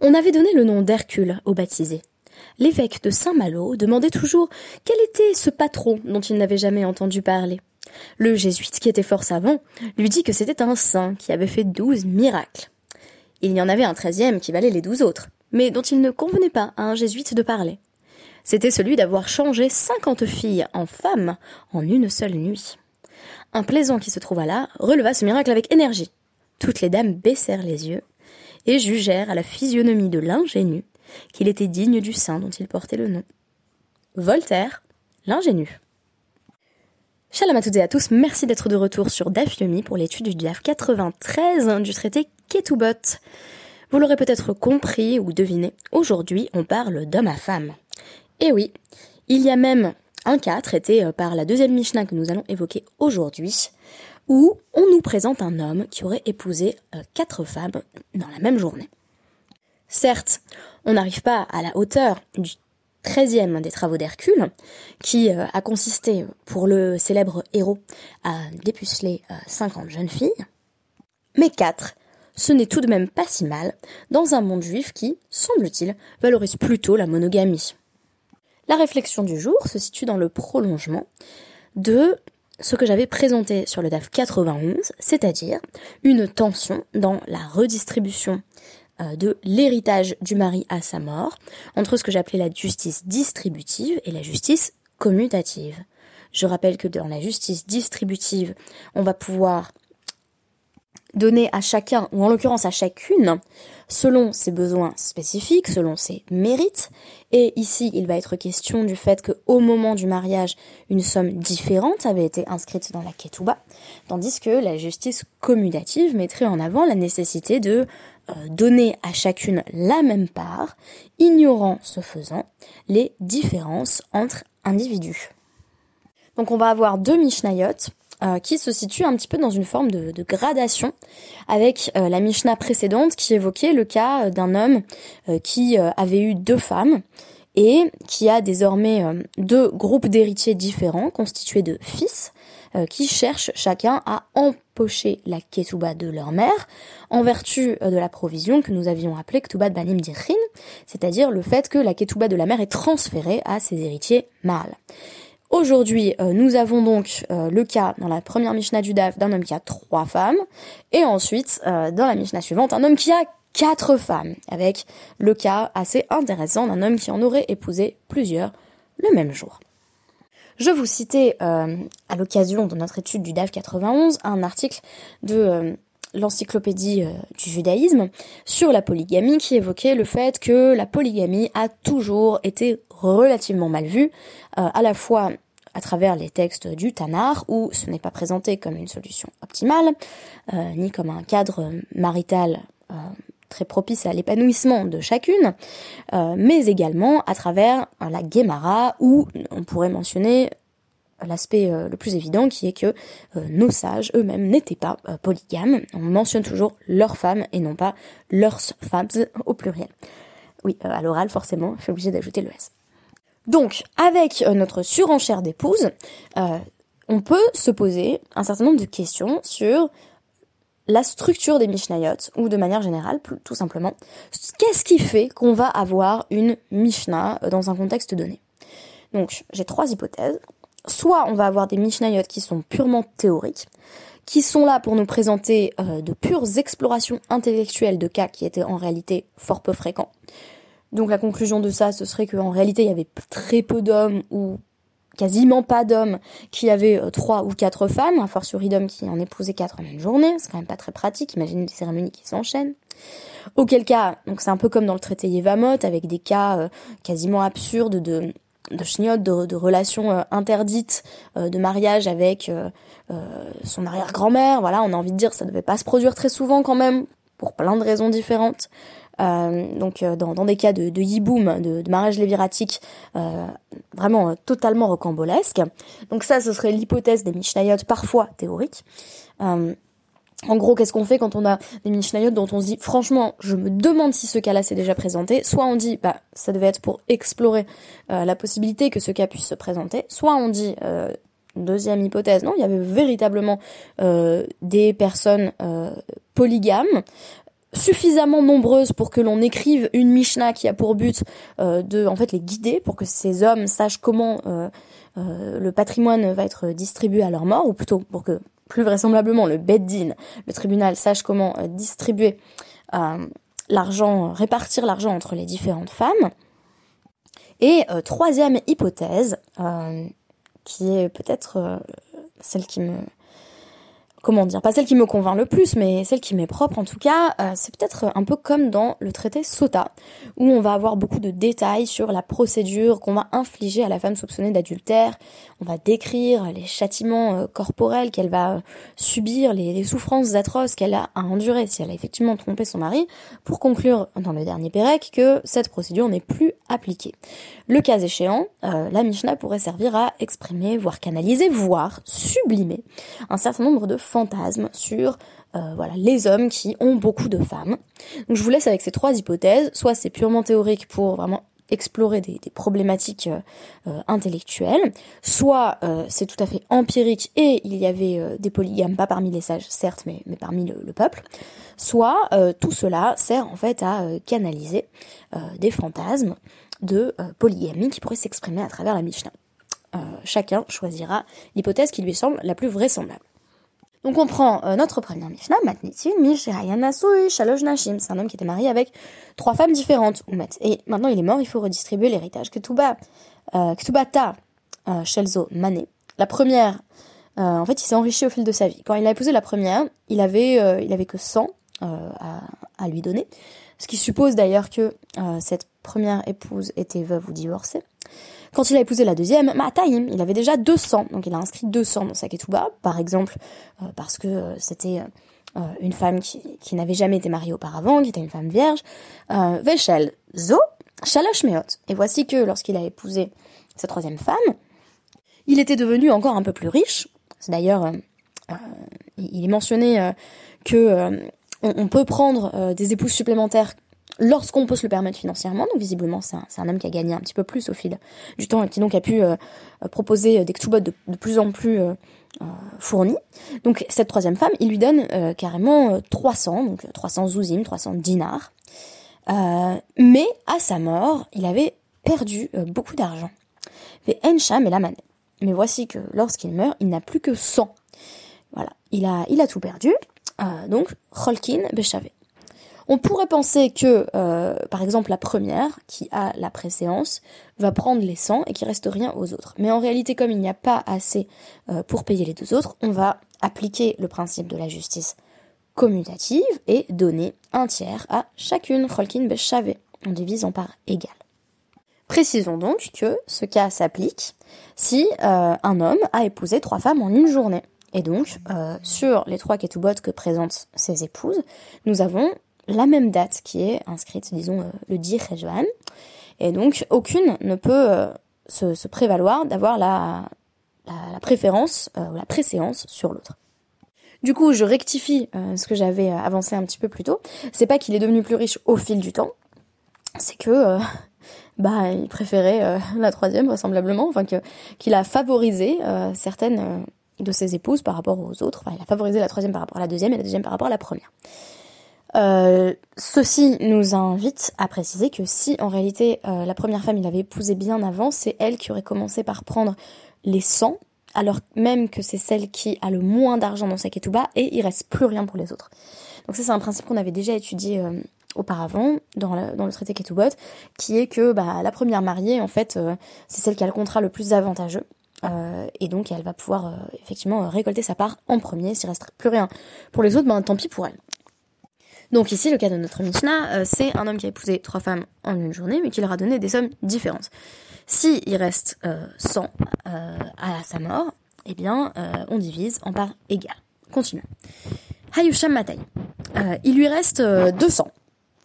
On avait donné le nom d'Hercule au baptisé. L'évêque de Saint-Malo demandait toujours quel était ce patron dont il n'avait jamais entendu parler. Le jésuite, qui était fort savant, lui dit que c'était un saint qui avait fait douze miracles. Il y en avait un treizième qui valait les douze autres, mais dont il ne convenait pas à un jésuite de parler. C'était celui d'avoir changé cinquante filles en femmes en une seule nuit. Un plaisant qui se trouva là releva ce miracle avec énergie. Toutes les dames baissèrent les yeux et jugèrent à la physionomie de l'ingénu qu'il était digne du saint dont il portait le nom. Voltaire, l'ingénu. Shalom à toutes et à tous, merci d'être de retour sur DAF Yomi pour l'étude du DAF 93 du traité Ketubot. Vous l'aurez peut-être compris ou deviné, aujourd'hui on parle d'homme à femme. Et oui, il y a même un cas traité euh, par la deuxième Mishnah que nous allons évoquer aujourd'hui, où on nous présente un homme qui aurait épousé euh, quatre femmes dans la même journée. Certes, on n'arrive pas à la hauteur du treizième des travaux d'Hercule, qui euh, a consisté pour le célèbre héros à dépuceler 50 jeunes filles, mais quatre, ce n'est tout de même pas si mal dans un monde juif qui, semble-t-il, valorise plutôt la monogamie. La réflexion du jour se situe dans le prolongement de ce que j'avais présenté sur le DAF 91, c'est-à-dire une tension dans la redistribution euh, de l'héritage du mari à sa mort entre ce que j'appelais la justice distributive et la justice commutative. Je rappelle que dans la justice distributive, on va pouvoir donner à chacun, ou en l'occurrence à chacune, selon ses besoins spécifiques, selon ses mérites. Et ici, il va être question du fait qu'au moment du mariage, une somme différente avait été inscrite dans la ketouba, tandis que la justice commutative mettrait en avant la nécessité de euh, donner à chacune la même part, ignorant ce faisant les différences entre individus. Donc on va avoir deux Mishnayot euh, qui se situe un petit peu dans une forme de, gradation avec euh, la Mishnah précédente qui évoquait le cas euh, d'un homme qui avait eu deux femmes et qui a désormais deux groupes d'héritiers différents constitués de fils qui cherchent chacun à empocher la ketouba de leur mère en vertu de la provision que nous avions appelée ketouba de banim dirin, c'est-à-dire le fait que la ketouba de la mère est transférée à ses héritiers mâles. Aujourd'hui, euh, nous avons donc euh, le cas dans la première Mishnah du DAF d'un homme qui a trois femmes, et ensuite, euh, dans la Mishnah suivante, un homme qui a quatre femmes, avec le cas assez intéressant d'un homme qui en aurait épousé plusieurs le même jour. Je vous citais à l'occasion de notre étude du DAF 91 un article de l'encyclopédie du judaïsme sur la polygamie qui évoquait le fait que la polygamie a toujours été relativement mal vue, à la fois à travers les textes du Tanar, où ce n'est pas présenté comme une solution optimale, euh, ni comme un cadre marital euh, très propice à l'épanouissement de chacune, euh, mais également à travers la Gemara, où on pourrait mentionner l'aspect le plus évident qui est que nos sages eux-mêmes n'étaient pas polygames. On mentionne toujours leurs femmes et non pas leurs femmes au pluriel. Oui, à l'oral forcément, je suis obligée d'ajouter le S. Donc, avec euh, notre surenchère d'épouse, euh, on peut se poser un certain nombre de questions sur la structure des Mishnayot, ou de manière générale, tout simplement, qu'est-ce qui fait qu'on va avoir une Mishnah euh, dans un contexte donné Donc, j'ai trois hypothèses. Soit on va avoir des Mishnayot qui sont purement théoriques, qui sont là pour nous présenter de pures explorations intellectuelles de cas qui étaient en réalité fort peu fréquents. Donc la conclusion de ça, ce serait qu'en réalité, il y avait très peu d'hommes ou quasiment pas d'hommes qui avaient euh, trois ou quatre femmes, un fortiori d'hommes qui en épousaient quatre en une journée, c'est quand même pas très pratique, imaginez des cérémonies qui s'enchaînent. Auquel cas, donc c'est un peu comme dans le traité Yevamot, avec des cas euh, quasiment absurdes de de de, de relations euh, interdites, de mariage avec son arrière-grand-mère, voilà, on a envie de dire ça devait pas se produire très souvent quand même, pour plein de raisons différentes. Euh, donc euh, dans, dans, des cas de, de yiboum, de, de mariage léviratique, euh, vraiment totalement rocambolesque. Donc ça, ce serait l'hypothèse des Mishnayot, parfois théoriques. En gros, qu'est-ce qu'on fait quand on a des Mishnayot dont on se dit, franchement, je me demande si ce cas-là s'est déjà présenté. Soit on dit, bah, ça devait être pour explorer la possibilité que ce cas puisse se présenter. Soit on dit, deuxième hypothèse, non, il y avait véritablement des personnes polygames suffisamment nombreuses pour que l'on écrive une Mishnah qui a pour but euh, de en fait les guider pour que ces hommes sachent comment euh, euh, le patrimoine va être distribué à leur mort ou plutôt pour que plus vraisemblablement le Beddin, le tribunal sache comment distribuer l'argent, répartir l'argent entre les différentes femmes. Et troisième hypothèse, qui est peut-être celle qui me comment dire, pas celle qui me convainc le plus, mais celle qui m'est propre en tout cas, euh, c'est peut-être un peu comme dans le traité Sota, où on va avoir beaucoup de détails sur la procédure qu'on va infliger à la femme soupçonnée d'adultère, on va décrire les châtiments euh, corporels qu'elle va euh, subir, les, souffrances atroces qu'elle a à endurer si elle a effectivement trompé son mari, pour conclure dans le dernier Pérec que cette procédure n'est plus appliquée. Le cas échéant, la Mishnah pourrait servir à exprimer, voire canaliser, voire sublimer un certain nombre de fantasmes sur euh, voilà, les hommes qui ont beaucoup de femmes. Donc je vous laisse avec ces trois hypothèses. Soit c'est purement théorique pour vraiment explorer des, problématiques euh, euh, intellectuelles, soit c'est tout à fait empirique et il y avait des polygames, pas parmi les sages certes, mais, mais parmi le, le peuple, soit tout cela sert en fait à canaliser des fantasmes de polygamie qui pourraient s'exprimer à travers la Mishnah. chacun choisira l'hypothèse qui lui semble la plus vraisemblable. Donc on prend euh, notre première Mishnah, Matnitin, Shalosh Nashim. C'est un homme qui était marié avec trois femmes différentes, Et maintenant il est mort, il faut redistribuer l'héritage. Ketuba, euh, Ketubata, euh, Shelzo, Mané. La première, euh, en fait, il s'est enrichi au fil de sa vie. Quand il a épousé la première, il avait, il avait que 100 à, à, lui donner. Ce qui suppose d'ailleurs que cette première épouse était veuve ou divorcée. Quand il a épousé la deuxième, Mataim, il avait déjà 200, donc il a inscrit 200 dans sa ketouba, par exemple, euh, parce que euh, c'était euh, une femme qui, n'avait jamais été mariée auparavant, qui était une femme vierge. Veshel Zo, Shalosh Meot. Et voici que lorsqu'il a épousé sa troisième femme, il était devenu encore un peu plus riche. C'est d'ailleurs, il est mentionné que on, peut prendre des épouses supplémentaires lorsqu'on peut se le permettre financièrement. Donc visiblement, c'est un, homme qui a gagné un petit peu plus au fil du temps et qui donc a pu euh, euh, proposer des ktubot de, de, plus en plus euh, fournis. Donc cette troisième femme, il lui donne carrément 300, donc 300 zouzim, 300 dinars. mais à sa mort, il avait perdu beaucoup d'argent. Mais Encham et la Mais voici que lorsqu'il meurt, il n'a plus que 100. Voilà, il a, il a tout perdu. donc, Cholkin Beshavé. On pourrait penser que, euh, par exemple, la première, qui a la préséance, va prendre les 100 et qu'il reste rien aux autres. Mais en réalité, comme il n'y a pas assez euh, pour payer les deux autres, on va appliquer le principe de la justice commutative et donner un tiers à chacune. Cholkin Beshavé. On divise en parts égales. Précisons donc que ce cas s'applique si euh, un homme a épousé trois femmes en une journée. Et donc, sur les trois ketubot que présentent ses épouses, nous avons la même date qui est inscrite, disons, euh, le 10 Rejvan. Et donc, aucune ne peut euh, se, prévaloir d'avoir la, préférence euh, ou la préséance sur l'autre. Du coup, je rectifie ce que j'avais avancé un petit peu plus tôt. C'est pas qu'il est devenu plus riche au fil du temps, c'est que bah il préférait la troisième vraisemblablement, enfin qu'il a favorisé certaines de ses épouses par rapport aux autres. Enfin, il a favorisé la troisième par rapport à la deuxième et la deuxième par rapport à la première. Euh, ceci nous invite à préciser que si en réalité euh, la première femme il avait épousé bien avant, c'est elle qui aurait commencé par prendre les 100, alors même que c'est celle qui a le moins d'argent dans sa ketouba et il reste plus rien pour les autres. Donc ça c'est un principe qu'on avait déjà étudié euh, auparavant dans le, traité Ketubot, qui est que bah, la première mariée en fait c'est celle qui a le contrat le plus avantageux. et donc elle va pouvoir effectivement récolter sa part en premier. S'il reste plus rien pour les autres, ben tant pis pour elle. Donc ici, le cas de notre Mishnah, euh, c'est un homme qui a épousé trois femmes en une journée, mais qui leur a donné des sommes différentes. Si il reste 100 euh, euh, à sa mort, eh bien, on divise en parts égales. Continuons. Hayusham Matai. il lui reste 200.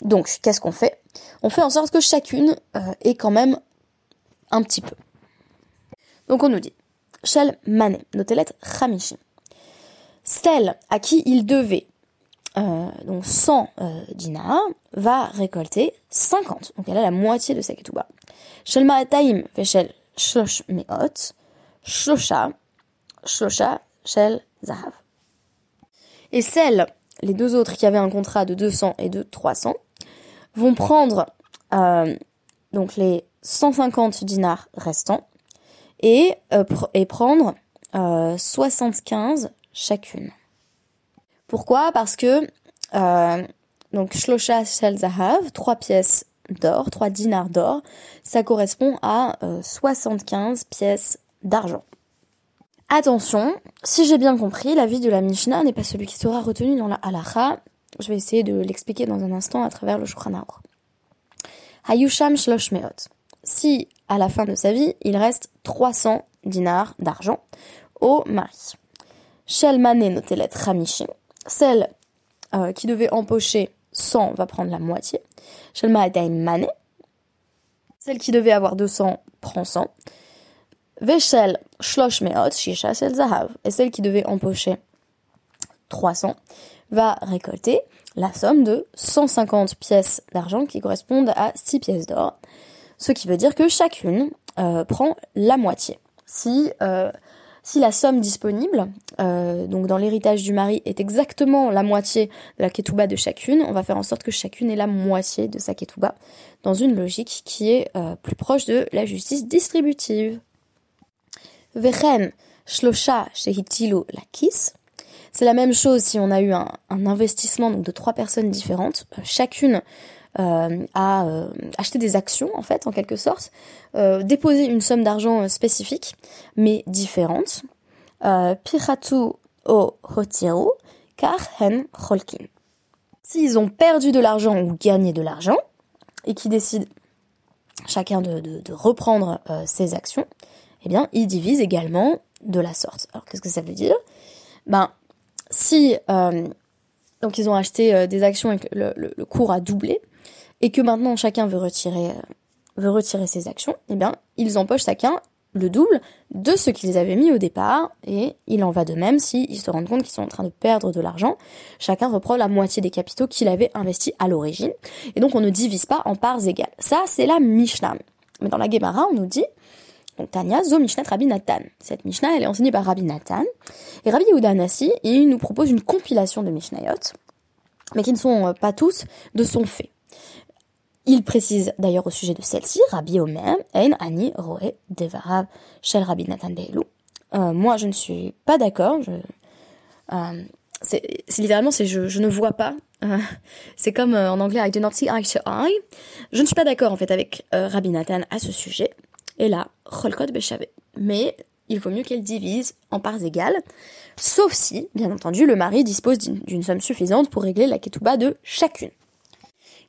Donc, qu'est-ce qu'on fait? On fait en sorte que chacune ait quand même un petit peu. Donc on nous dit, Shel Mane, notelet Chamishi. Celle à qui il devait euh, donc 100 euh, dinars, va récolter 50. Donc elle a la moitié de sa ketouba. Shel ma'ataim veshel shlosh meot, shlosha, shlosha shel zahav. Et celle les deux autres qui avaient un contrat de 200 et de 300 vont prendre euh, donc les 150 dinars restants et, et prendre 75 chacune. Pourquoi? Parce que donc shlosha shel zahav, trois pièces d'or, trois dinars d'or, ça correspond à 75 pièces d'argent. Attention, si j'ai bien compris, l'avis de la Mishnah n'est pas celui qui sera retenu dans la halacha. Je vais essayer de l'expliquer dans un instant à travers le Shulchan Hayusham shlosh meot. Si, à la fin de sa vie, il reste 300 dinars d'argent au mari. Shel mane notelet ramishim. Celle euh, qui devait empocher 100 va prendre la moitié. Shel mane. Celle qui devait avoir 200 prend 100. Veshel shlosh shisha shel zahav. Et celle qui devait empocher 300 va récolter la somme de 150 pièces d'argent qui correspondent à 6 pièces d'or. Ce qui veut dire que chacune euh, prend la moitié. Si, euh, si la somme disponible, euh, donc dans l'héritage du mari, est exactement la moitié de la ketouba de chacune, on va faire en sorte que chacune ait la moitié de sa ketouba, dans une logique qui est plus proche de la justice distributive. Vechen shlosha lakis. C'est la même chose si on a eu un, investissement de trois personnes différentes. Euh, chacune euh, a euh, acheté des actions en fait en quelque sorte, déposé une somme d'argent spécifique mais différente. Piratu o hotiru kar hen cholkin. S'ils ont perdu de l'argent ou gagné de l'argent et qui décident chacun de, de, reprendre ses actions, eh bien, ils divisent également de la sorte. Alors, qu'est-ce que ça veut dire? Ben, si euh, donc ils ont acheté euh, des actions et que le, cours a doublé, et que maintenant chacun veut retirer, euh, veut retirer ses actions, eh bien, ils empochent chacun le double de ce qu'ils avaient mis au départ, et il en va de même s'ils se rendent compte qu'ils sont en train de perdre de l'argent. Chacun reprend la moitié des capitaux qu'il avait investis à l'origine, et donc on ne divise pas en parts égales. Ça, c'est la Mishnah. Mais dans la Gemara, on nous dit donc Tanya, Zo Mishnat Rabbi Nathan. Cette Mishnah, elle est enseignée par Rabbi Nathan. Et Rabbi Yehuda Nassi, il nous propose une compilation de Mishnayot, mais qui ne sont euh, pas tous de son fait. Il précise d'ailleurs au sujet de celle-ci, Rabbi Omer, Ein Ani Roe Devarav Shel Rabbi Nathan. Euh, moi, je ne suis pas d'accord. Euh, c'est littéralement, c'est je, ne vois pas. c'est comme en anglais, I do not see eye to eye. Je ne suis pas d'accord en fait avec Rabbi Nathan à ce sujet. Et là, Cholkot Beshavé. Mais il vaut mieux qu'elle divise en parts égales, sauf si, bien entendu, le mari dispose d'une somme suffisante pour régler la ketouba de chacune.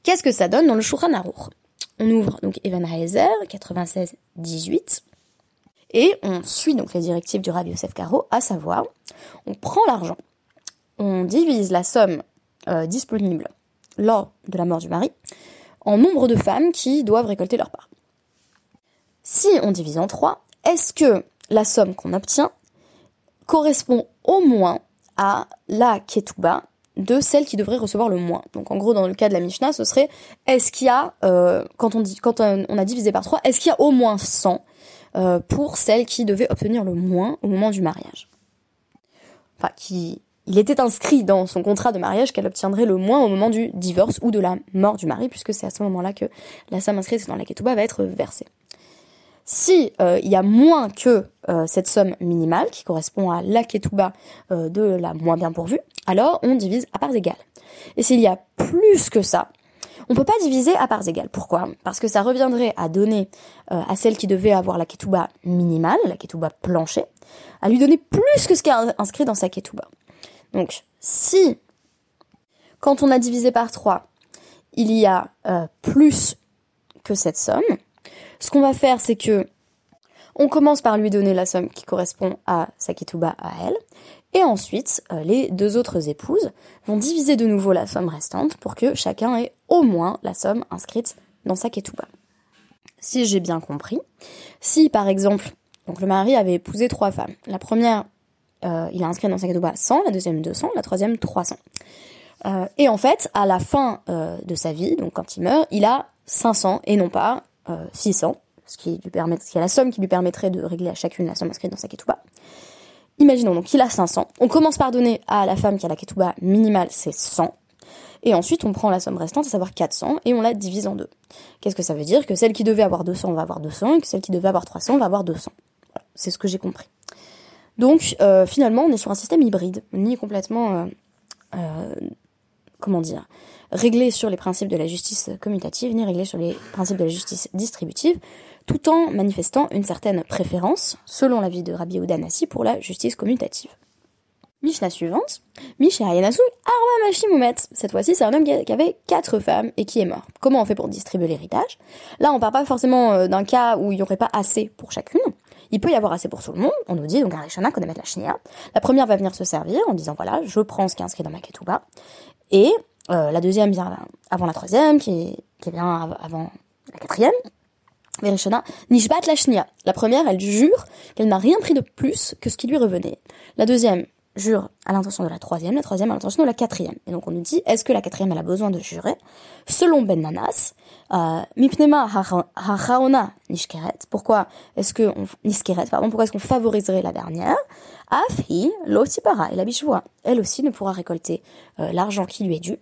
Qu'est-ce que ça donne dans le Shulchan Aruch? On ouvre donc Evan Haezer, 96-18, et on suit donc les directives du Rabbi Yosef Karo, à savoir, on prend l'argent, on divise la somme euh, disponible lors de la mort du mari en nombre de femmes qui doivent récolter leur part. Si on divise en 3, est-ce que la somme qu'on obtient correspond au moins à la ketouba de celle qui devrait recevoir le moins. Donc en gros, dans le cas de la Mishnah, ce serait est-ce qu'il y a, euh, quand, on dit, quand on a divisé par 3, est-ce qu'il y a au moins 100 euh, pour celle qui devait obtenir le moins au moment du mariage? Enfin, qui, il était inscrit dans son contrat de mariage qu'elle obtiendrait le moins au moment du divorce ou de la mort du mari, puisque c'est à ce moment-là que la somme inscrite dans la ketouba va être versée. Si euh, il y a moins que euh, cette somme minimale, qui correspond à la ketouba euh, de la moins bien pourvue, alors on divise à parts égales. Et s'il y a plus que ça, on peut pas diviser à parts égales. Pourquoi? Parce que ça reviendrait à donner à celle qui devait avoir la ketouba minimale, la ketouba plancher, à lui donner plus que ce qui est inscrit dans sa ketouba. Donc, si, quand on a divisé par 3, il y a plus que cette somme, ce qu'on va faire, c'est que on commence par lui donner la somme qui correspond à sa ketouba à elle, et ensuite euh, les deux autres épouses vont diviser de nouveau la somme restante pour que chacun ait au moins la somme inscrite dans sa ketouba. Si j'ai bien compris, si par exemple, donc le mari avait épousé trois femmes, la première euh, il a inscrit dans sa ketouba 100, la deuxième 200, la troisième 300. Euh, et en fait, à la fin de sa vie, donc quand il meurt, il a 500 et non pas 600, euh, ce qui est la somme qui lui permettrait de régler à chacune la somme inscrite dans sa ketouba. imaginons donc qu'il a 500. On commence par donner à la femme qui a la ketouba minimale, c'est 100. Et ensuite, on prend la somme restante, à savoir 400, et on la divise en deux. Qu'est-ce que ça veut dire? Que celle qui devait avoir 200 va avoir 200, et que celle qui devait avoir 300 va avoir 200. Voilà, c'est ce que j'ai compris. Donc, euh, finalement, on est sur un système hybride, ni complètement, euh, comment dire, réglé sur les principes de la justice commutative, ni réglé sur les principes de la justice distributive, tout en manifestant une certaine préférence, selon l'avis de Rabbi Oudanassi, pour la justice commutative. Mishnah suivante. Misha Yanasu Arba Mashimoumet. Cette fois-ci, c'est un homme qui avait quatre femmes et qui est mort. Comment on fait pour distribuer l'héritage? Là, on parle pas forcément euh, d'un cas où il n'y aurait pas assez pour chacune. Il peut y avoir assez pour tout le monde. On nous dit, donc, Arishana, qu'on la Shnia. La première va venir se servir en disant, voilà, je prends ce qui est inscrit dans ma ketouba. Et la deuxième vient avant la troisième, qui, qui vient avant la quatrième. Nishbat la Shnia. La première, elle jure qu'elle n'a rien pris de plus que ce qui lui revenait. La deuxième, jure à l'intention de la troisième, la troisième à l'intention de la quatrième. Et donc on nous dit, est-ce que la quatrième elle a besoin de jurer Selon Ben Nanas, euh, Mipnema hachaona nishkeret. Pourquoi est-ce que on, niskeret, pardon, pourquoi est-ce qu'on favoriserait la dernière Afi lotipara et la bichvoa. Elle aussi ne pourra récolter euh, l'argent qui lui est dû,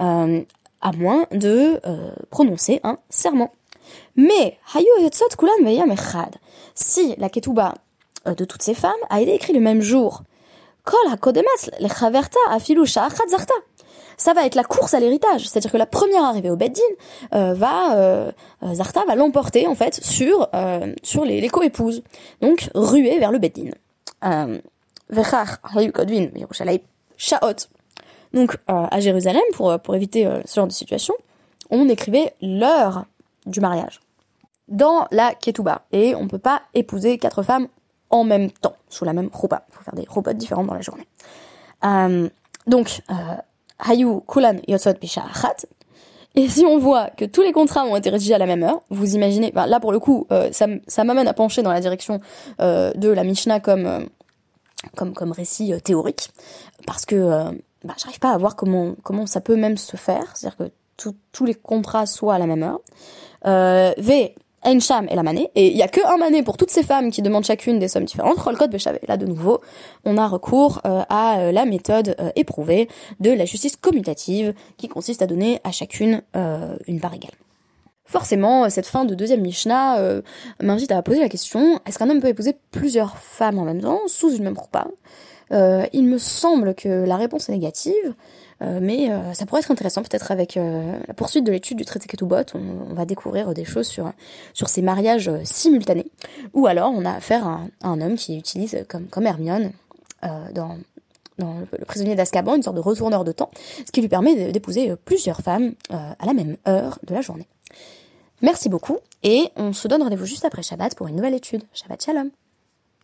euh, à moins de prononcer un serment. Mais hayu kulan Si la ketouba de toutes ces femmes a été écrite le même jour ça va être la course à l'héritage, c'est-à-dire que la première arrivée au Beddin euh, va euh, euh, Zarta va l'emporter en fait sur sur les, les co-épouses, donc ruer vers le Beddin. Donc à Jérusalem pour pour éviter ce genre de situation, on écrivait l'heure du mariage dans la ketouba et on peut pas épouser quatre femmes en même temps, sous la même roupa. Il faut faire des roupas différentes dans la journée. Euh, donc, euh, Hayu Kulan Yotsot Bisha Et si on voit que tous les contrats ont été rédigés à la même heure, vous imaginez, là pour le coup, euh, ça, m'amène à pencher dans la direction de la Mishnah comme, comme, récit théorique, parce que bah, j'arrive pas à voir comment ça peut même se faire, c'est-à-dire que tous les contrats soient à la même heure. v, Ensham et la manée, et il y a que un mané pour toutes ces femmes qui demandent chacune des sommes différentes, Rolkot Bechavé. Là, de nouveau, on a recours euh, à euh, la méthode euh, éprouvée de la justice commutative, qui consiste à donner à chacune une part égale. Forcément, cette fin de deuxième Mishnah m'invite à poser la question, est-ce qu'un homme peut épouser plusieurs femmes en même temps, sous une même roupa? Il me semble que la réponse est négative, euh, mais euh, ça pourrait être intéressant, peut-être avec euh, la poursuite de l'étude du traité Ketubot, on, on, va découvrir des choses sur, ces mariages simultanés. Ou alors on a affaire à, un homme qui utilise, comme, Hermione, dans, dans le prisonnier d'Azkaban, une sorte de retourneur de temps, ce qui lui permet d'épouser plusieurs femmes à la même heure de la journée. Merci beaucoup, et on se donne rendez-vous juste après Shabbat pour une nouvelle étude. Shabbat Shalom